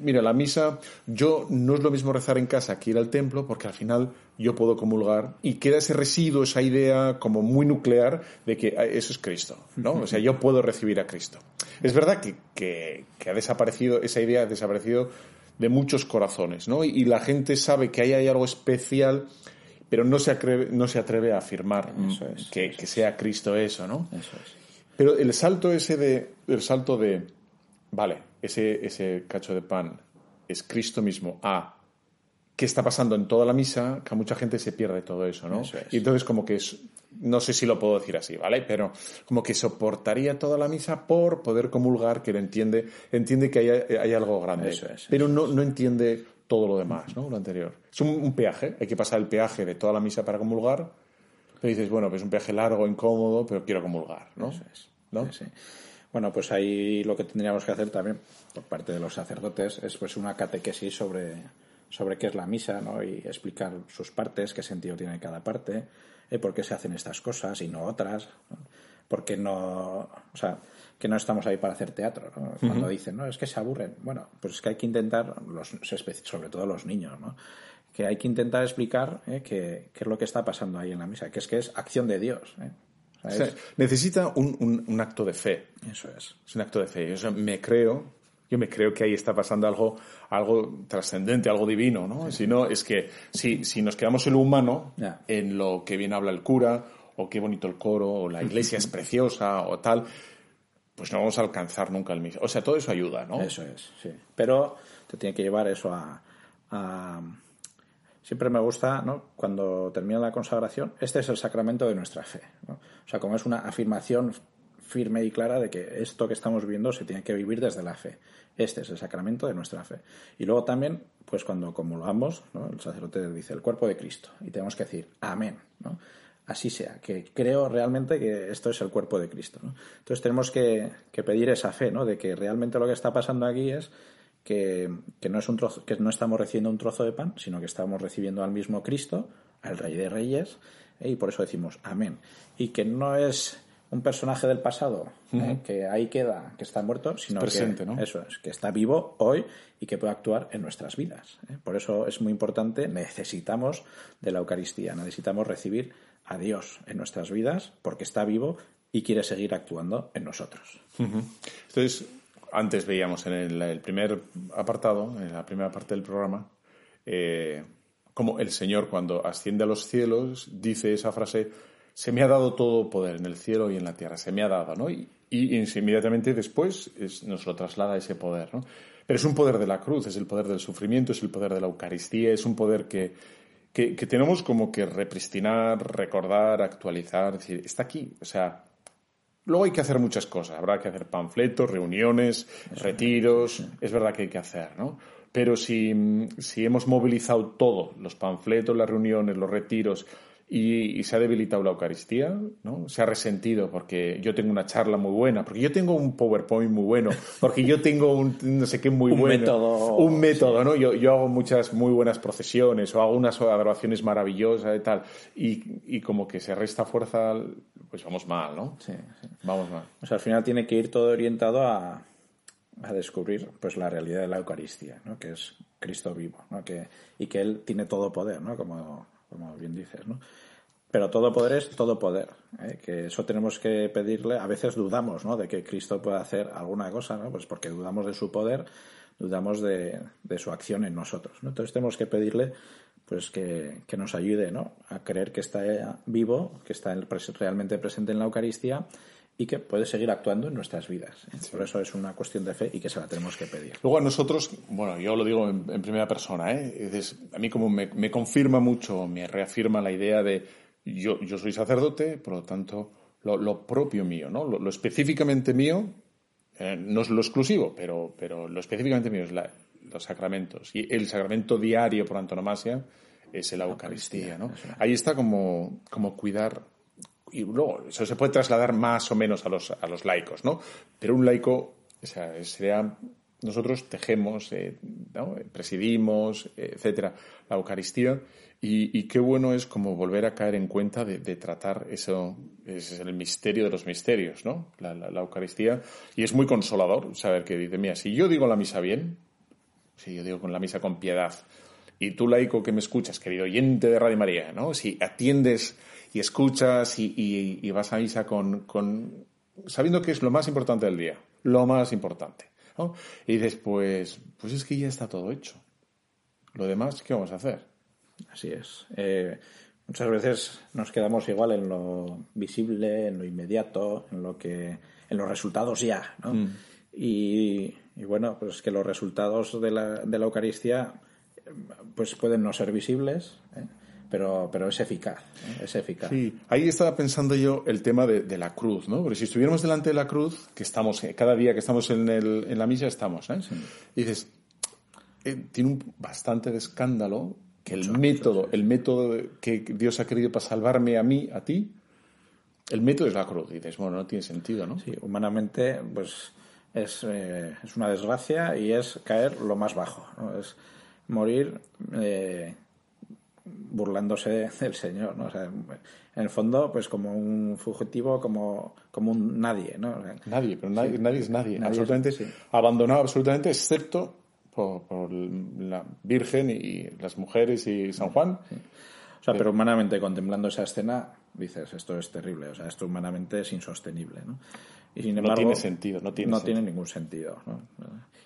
mira, la misa, yo no es lo mismo rezar en casa que ir al templo, porque al final yo puedo comulgar y queda ese residuo, esa idea como muy nuclear de que ah, eso es Cristo, ¿no? O sea, yo puedo recibir a Cristo. Es verdad que, que, que ha desaparecido, esa idea ha desaparecido de muchos corazones, ¿no? Y, y la gente sabe que ahí hay algo especial pero no se atreve, no se atreve a afirmar eso es, que, eso que, sea Cristo eso, ¿no? Eso es. Pero el salto ese de, el salto de, vale, ese, ese cacho de pan es Cristo mismo, a qué está pasando en toda la misa, que a mucha gente se pierde todo eso, ¿no? Eso es. Y entonces como que es, no sé si lo puedo decir así, ¿vale? Pero como que soportaría toda la misa por poder comulgar, que lo entiende, entiende que hay, hay algo grande, eso es, pero no, no entiende todo lo demás, ¿no? Lo anterior. Es un, un, peaje, hay que pasar el peaje de toda la misa para comulgar. Pero dices, bueno, pues es un peaje largo, incómodo, pero quiero comulgar, ¿no? Eso es. ¿No? Sí, sí. Bueno, pues ahí lo que tendríamos que hacer también, por parte de los sacerdotes, es pues una catequesis sobre, sobre qué es la misa, ¿no? Y explicar sus partes, qué sentido tiene cada parte, eh, por qué se hacen estas cosas y no otras, ¿no? Porque no, o sea, que no estamos ahí para hacer teatro, ¿no? Cuando uh -huh. dicen, no, es que se aburren. Bueno, pues es que hay que intentar, los, sobre todo los niños, ¿no? Que hay que intentar explicar ¿eh? qué, es lo que está pasando ahí en la misa, que es que es acción de Dios. ¿eh? O sea, es... necesita un, un, un, acto de fe. Eso es. Es un acto de fe. O sea, me creo, yo me creo que ahí está pasando algo, algo trascendente, algo divino, ¿no? Sí. Si no, es que si, si nos quedamos en lo humano, yeah. en lo que bien habla el cura, o qué bonito el coro, o la iglesia es preciosa, o tal, pues no vamos a alcanzar nunca el mismo. O sea, todo eso ayuda, ¿no? Eso es, sí. Pero te tiene que llevar eso a, a siempre me gusta, ¿no? Cuando termina la consagración, este es el sacramento de nuestra fe. ¿no? O sea, como es una afirmación firme y clara de que esto que estamos viendo se tiene que vivir desde la fe. Este es el sacramento de nuestra fe. Y luego también, pues cuando comulgamos, ¿no? el sacerdote dice el cuerpo de Cristo y tenemos que decir amén. ¿no? Así sea, que creo realmente que esto es el cuerpo de Cristo. ¿no? Entonces tenemos que, que pedir esa fe, ¿no? de que realmente lo que está pasando aquí es que, que, no es un trozo, que no estamos recibiendo un trozo de pan, sino que estamos recibiendo al mismo Cristo, al Rey de Reyes, ¿eh? y por eso decimos amén. Y que no es un personaje del pasado ¿eh? que ahí queda, que está muerto, sino Presente, que ¿no? eso es, que está vivo hoy y que puede actuar en nuestras vidas. ¿eh? Por eso es muy importante, necesitamos de la Eucaristía, necesitamos recibir a Dios en nuestras vidas porque está vivo y quiere seguir actuando en nosotros. Entonces, antes veíamos en el, primer apartado, en la primera parte del programa, eh, como el Señor cuando asciende a los cielos dice esa frase, se me ha dado todo poder en el cielo y en la tierra, se me ha dado, ¿no? Y, inmediatamente después es, nos lo traslada ese poder, ¿no? Pero es un poder de la cruz, es el poder del sufrimiento, es el poder de la Eucaristía, es un poder que, que, que tenemos como que repristinar, recordar, actualizar, es decir, está aquí, o sea, Luego hay que hacer muchas cosas. Habrá que hacer panfletos, reuniones, retiros. Es verdad que hay que hacer, ¿no? Pero si, si hemos movilizado todo, los panfletos, las reuniones, los retiros, y, y, se ha debilitado la Eucaristía, ¿no? Se ha resentido porque yo tengo una charla muy buena, porque yo tengo un PowerPoint muy bueno, porque yo tengo un no sé qué muy un bueno. Método, un método, ¿no? Yo, yo hago muchas muy buenas procesiones o hago unas adoraciones maravillosas y tal. Y, y como que se resta fuerza, pues vamos mal, ¿no? Sí, sí. Vamos mal. O sea, al final tiene que ir todo orientado a, a descubrir pues la realidad de la Eucaristía, ¿no? Que es Cristo vivo, ¿no? Que, y que Él tiene todo poder, ¿no? Como como bien dices, ¿no? Pero todo poder es todo poder, ¿eh? que eso tenemos que pedirle. A veces dudamos, ¿no? De que Cristo pueda hacer alguna cosa, ¿no? Pues porque dudamos de su poder, dudamos de, de su acción en nosotros, ¿no? Entonces tenemos que pedirle, pues que, que nos ayude, ¿no? A creer que está vivo, que está realmente presente en la Eucaristía y que puede seguir actuando en nuestras vidas. Sí. Por eso es una cuestión de fe y que se la tenemos que pedir. Luego a nosotros, bueno, yo lo digo en, en primera persona, ¿eh? A mí como me, me, confirma mucho, me reafirma la idea de yo, yo soy sacerdote, por lo tanto, lo, lo propio mío, ¿no? Lo, lo específicamente mío, eh, no es lo exclusivo, pero, pero lo específicamente mío es la, los sacramentos. Y el sacramento diario por antonomasia es la Eucaristía, ¿no? Ahí está como, como cuidar y luego eso se puede trasladar más o menos a los, a los laicos, ¿no? Pero un laico, o sea, sería, nosotros tejemos, eh, presidimos, etcétera, la Eucaristía, y, qué bueno es como volver a caer en cuenta de, tratar eso, ese es el misterio de los misterios, ¿no? La, la, la, Eucaristía, y es muy consolador saber que dice, mira, si yo digo la misa bien, si yo digo con la misa con piedad, y tú laico que me escuchas, querido oyente de Radio María, ¿no? Si atiendes y escuchas y, y, y vas a misa con, con, sabiendo que es lo más importante del día, lo más importante. ¿no? Y después, pues es que ya está todo hecho. Lo demás, ¿qué vamos a hacer? Así es. Eh, muchas veces nos quedamos igual en lo visible, en lo inmediato, en lo que, en los resultados ya, ¿no? Mm. Y, y, bueno, pues es que los resultados de la, de la Eucaristía, pues pueden no ser visibles. ¿eh? Pero, pero es eficaz, ¿eh? es eficaz. Sí, ahí estaba pensando yo el tema de, de, la cruz, ¿no? Porque si estuviéramos delante de la cruz, que estamos, cada día que estamos en, el, en la misa estamos, ¿eh? Sí. Y dices, eh, tiene un bastante de escándalo que el Mucho, método, sí. el método que Dios ha querido para salvarme a mí, a ti, el método es la cruz. Y dices, bueno, no tiene sentido, ¿no? Sí, humanamente, pues es, eh, es una desgracia y es caer lo más bajo, ¿no? Es morir eh, burlándose del Señor, ¿no? O sea, en el fondo, pues como un fugitivo, como, como un nadie, ¿no? O sea, nadie, pero nadie, sí. nadie es nadie, nadie absolutamente, es, sí. abandonado absolutamente, excepto por, por, la Virgen y las mujeres y San Juan. Sí. O sea, pero humanamente contemplando esa escena, dices, esto es terrible, o sea, esto humanamente es insostenible, ¿no? Y sin embargo, no tiene sentido, no tiene, no sentido. tiene ningún sentido, ¿no?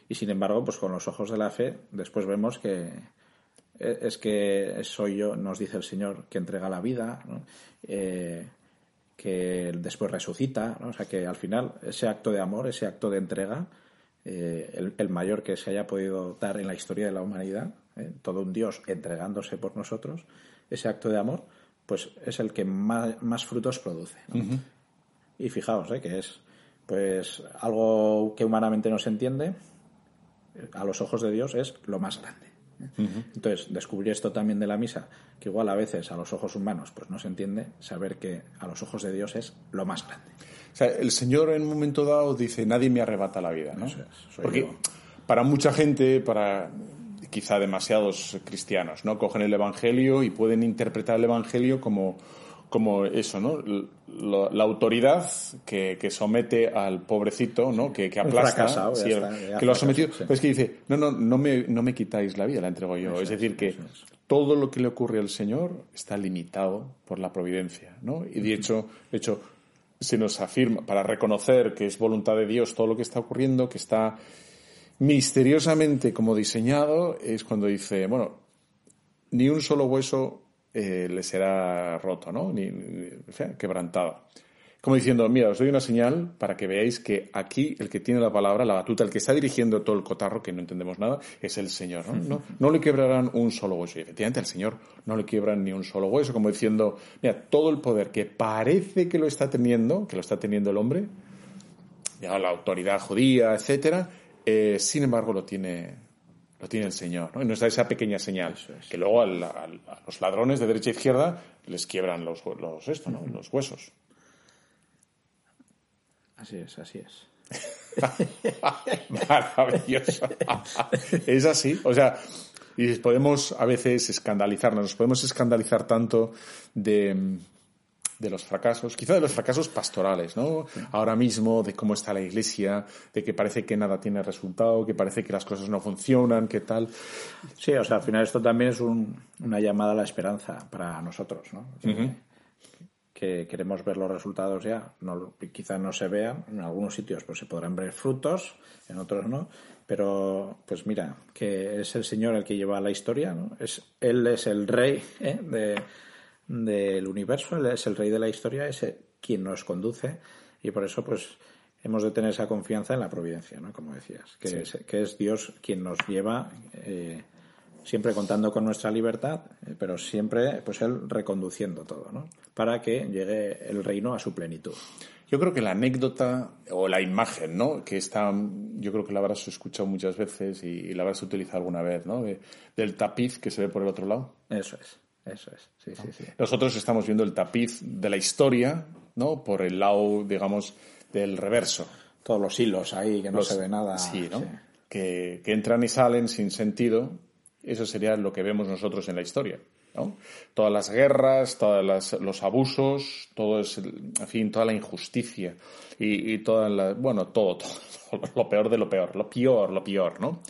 Y sin embargo, pues con los ojos de la fe, después vemos que, es que soy yo, nos dice el Señor, que entrega la vida, ¿no? eh, que después resucita, ¿no? o sea que al final ese acto de amor, ese acto de entrega, eh, el, el, mayor que se haya podido dar en la historia de la humanidad, ¿eh? todo un Dios entregándose por nosotros, ese acto de amor, pues es el que más, más frutos produce. ¿no? Y fijaos, ¿eh? que es pues algo que humanamente no se entiende, a los ojos de Dios es lo más grande. Entonces, descubrir esto también de la misa, que igual a veces a los ojos humanos pues no se entiende, saber que a los ojos de Dios es lo más grande. O sea, el Señor en un momento dado dice, nadie me arrebata la vida, ¿no? Es, soy Porque yo. para mucha gente, para quizá demasiados cristianos, ¿no? Cogen el Evangelio y pueden interpretar el Evangelio como, como eso, ¿no? La autoridad que, que somete al pobrecito, ¿no? Que, que aplasta. sí, está, que lo ha sometido. sí. Que dice, no, no, no me, no me quitáis la vida, la entrego yo. es decir, que todo lo que le ocurre al Señor está limitado por la providencia, ¿no? Y de hecho, de hecho, se nos afirma, para reconocer que es voluntad de Dios todo lo que está ocurriendo, que está misteriosamente como diseñado, es cuando dice, bueno, ni un solo hueso eh, le será roto, ¿no? Ni, ni- o sea, quebrantado. Como diciendo, mira, os doy una señal para que veáis que aquí el que tiene la palabra, la batuta, el que está dirigiendo todo el cotarro, que no entendemos nada, es el Señor. ¿no? No, no le quebrarán un solo hueso. Y efectivamente al Señor no le quiebran ni un solo hueso, como diciendo, mira, todo el poder que parece que lo está teniendo, que lo está teniendo el hombre, ya la autoridad judía, etcétera, eh, sin embargo lo tiene lo tiene el Señor, ¿no? Y nos da esa pequeña señal que luego al- al- a los ladrones de derecha e izquierda les quiebran los, los esto, ¿no? Los huesos. Así es, así es. <laughs> Maravilloso. es así. O sea, y podemos a veces escandalizarnos, nos podemos escandalizar tanto de, de los fracasos, quizá de los fracasos pastorales, ¿no? Ahora mismo, de cómo está la iglesia, de que parece que nada tiene resultado, que parece que las cosas no funcionan, que tal. Sí, o sea, al final esto también es un- una llamada a la esperanza para nosotros, ¿no? Que, que queremos ver los resultados ya. No, quizá no se vean, en algunos sitios pues se podrán ver frutos, en otros no. Pero, pues mira, que es el Señor el que lleva la historia, ¿no? Es, él es el rey ¿eh? de, del universo, él es el rey de la historia, es quien nos conduce y por eso, pues, hemos de tener esa confianza en la providencia, ¿no? Como decías, que, es, que es Dios quien nos lleva, eh, siempre contando con nuestra libertad, eh, pero siempre, pues, Él reconduciendo todo, ¿no? Para que llegue el reino a su plenitud. Yo creo que la anécdota o la imagen, ¿no? Que está, yo creo que la habrás escuchado muchas veces y, y la habrás utilizado alguna vez, ¿no? De- del tapiz que se ve por el otro lado. Eso es, eso es, sí, sí, sí. Nosotros estamos viendo el tapiz de la historia, ¿no? Por el lado, digamos, del reverso. Todos los hilos ahí, que no Los- se ve nada. Sí, ¿no? sí. Que, que entran y salen sin sentido. Eso sería lo que vemos nosotros en la historia, ¿no? Todas las guerras, todos los abusos, todo es, en fin, toda la injusticia y, y toda la, bueno, todo, <laughs> todo, lo peor de lo peor, lo peor, lo peor, ¿no?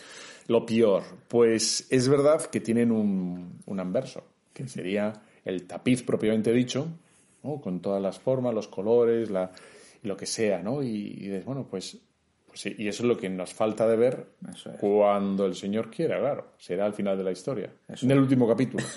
Lo peor. Pues es verdad que tienen un, un anverso, que sería el tapiz propiamente dicho, ¿no? Con todas las formas, los colores, la, lo que sea, ¿no? Y, y dices, bueno, pues pues sí, y eso es lo que nos falta de ver es. cuando el Señor quiera, claro. Será al final de la historia. Eso en el último capítulo. <laughs>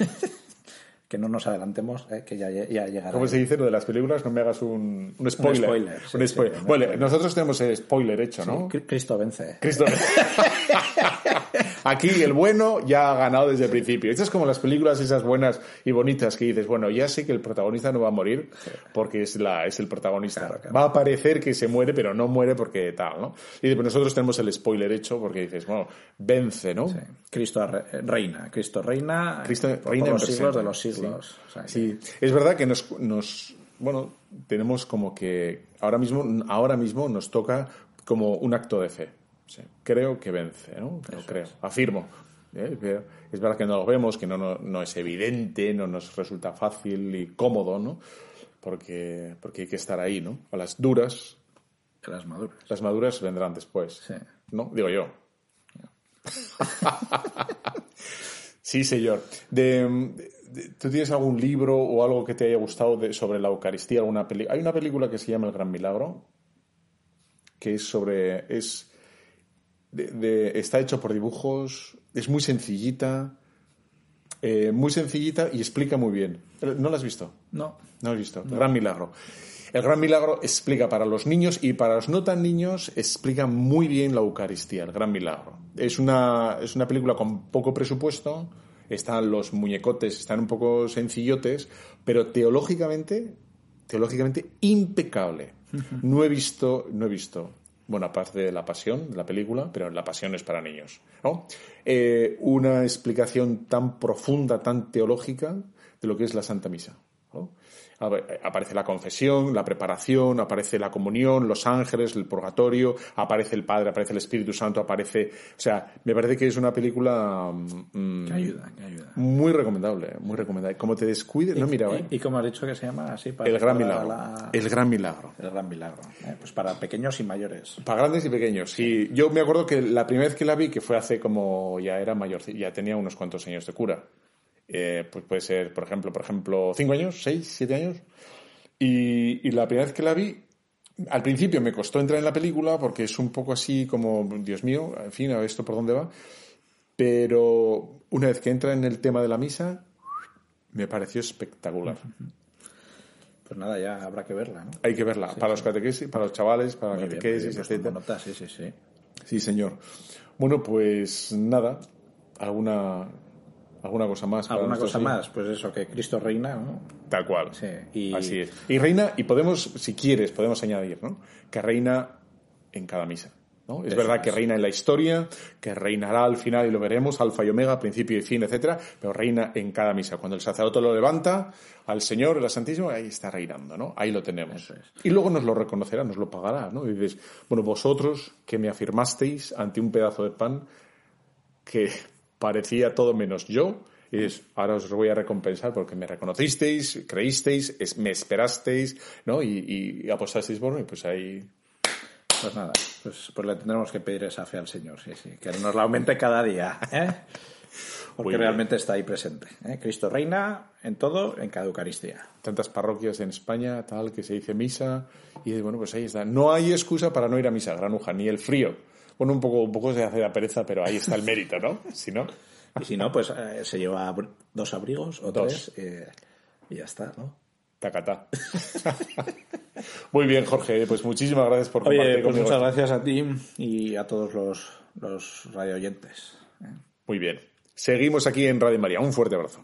Que no nos adelantemos, eh, que ya, ya llegará. ¿Cómo se dice lo de las películas? No me hagas un, un spoiler. spoiler, sí, Un sí, spoiler. un bueno, spoiler. nosotros tenemos el spoiler hecho, Sí, ¿no? Cri- Cristo vence. Cristo. <laughs> <laughs> Aquí el bueno ya ha ganado desde el principio. Estas es como las películas esas buenas y bonitas que dices, bueno, ya sé que el protagonista no va a morir porque es la es el protagonista. Claro, claro. Va a parecer que se muere, pero no muere porque tal, ¿no? Y pues nosotros tenemos el spoiler hecho porque dices, bueno, vence, ¿no? Sí. Cristo re- reina, Cristo reina, Cristo por, por reina en los siglos de los siglos. O sea, que- Sí, es verdad que nos, nos, bueno, tenemos como que ahora mismo, ahora mismo nos toca como un acto de fe. Sí, creo que vence, ¿no? Lo creo, afirmo. ¿eh? Es verdad que no lo vemos, que no, no, no es evidente, no nos resulta fácil y cómodo, ¿no? Porque, porque hay que estar ahí, ¿no? A las duras, que las maduras. las maduras vendrán después. Sí. ¿No? Digo yo. sí, señor. De, de- ¿Tú tienes algún libro o algo que te haya gustado de- sobre la Eucaristía? Alguna peli- Hay una película que se llama El Gran Milagro, que es sobre... Es, de- de- está hecho por dibujos, es muy sencillita, Eh, muy sencillita y explica muy bien. ¿No la has visto? No. No has visto. Gran milagro. El gran milagro explica para los niños y para los no tan niños explica muy bien la Eucaristía, el gran milagro. Es una, es una película con poco presupuesto, están los muñecotes, están un poco sencillotes, pero teológicamente, teológicamente impecable. No he visto, no he visto, bueno, aparte de la pasión de la película, pero la pasión es para niños, ¿no? Eh, una explicación tan profunda, tan teológica de lo que es la Santa Misa. ¿no? Aparece la confesión, la preparación, aparece la comunión, los ángeles, el purgatorio, aparece el Padre, aparece el Espíritu Santo, aparece, o sea, me parece que es una película mm, Que ayuda, que ayuda. muy recomendable, muy recomendable. Como te descuides, no mira, ¿eh? ¿Y, y cómo has dicho que se llama así? Para el gran para milagro, la- el gran milagro. El gran milagro. Eh, Pues para pequeños y mayores. Para grandes y pequeños, sí. Yo me acuerdo que la primera vez que la vi, que fue hace como ya era mayor, ya tenía unos cuantos años de cura. Eh, pues puede ser, por ejemplo, por ejemplo, cinco años, seis, siete años. Y, y la primera vez que la vi, al principio me costó entrar en la película porque es un poco así como, Dios mío, en fin, a ver esto por dónde va. Pero una vez que entra en el tema de la misa, me pareció espectacular. Pues nada, ya habrá que verla, ¿no? Hay que verla para los catequesis, para los chavales, para la catequesis, bien, pues sí, sí, sí. Sí, señor. Bueno, pues nada, alguna alguna cosa más. ¿Alguna cosa más? Pues eso, que Cristo reina, ¿no? Tal cual. Sí, y- Así es. Y reina, y podemos, si quieres, podemos añadir, ¿no? Que reina en cada misa. ¿no? Es Eso verdad que reina en la historia, que reinará al final y lo veremos, alfa y omega, principio y fin, etcétera, pero reina en cada misa. Cuando el sacerdote lo levanta al Señor, el Santísimo, ahí está reinando, ¿no? Ahí lo tenemos. Es. Y luego nos lo reconocerá, nos lo pagará, ¿no? Y dices, bueno, vosotros que me afirmasteis ante un pedazo de pan que parecía todo menos yo, y dices, ahora os voy a recompensar porque me reconocisteis, creísteis, es- me esperasteis, ¿no? Y, y apostasteis por mí, pues ahí Pues nada, pues, pues le tendremos que pedir esa fe al Señor, sí, sí. Que nos la aumente cada día, ¿eh? <laughs> Porque Muy bien. realmente está ahí presente. ¿eh? Cristo reina en todo, en cada Eucaristía. tantas parroquias en España, tal, que se dice misa, y bueno, pues ahí está. No hay excusa para no ir a misa, granuja, ni el frío. Bueno, un poco, un poco se hace la pereza, pero ahí está el mérito, ¿no? <laughs> Si no, Y si no, pues eh, se lleva dos abrigos o Dos. tres eh, y ya está, ¿no? tacatá. <laughs> Muy bien, Jorge, pues muchísimas gracias por Oye, compartir pues conmigo muchas gracias a ti y a todos los, los radioyentes. ¿eh? Muy bien. Seguimos aquí en Radio María. Un fuerte abrazo.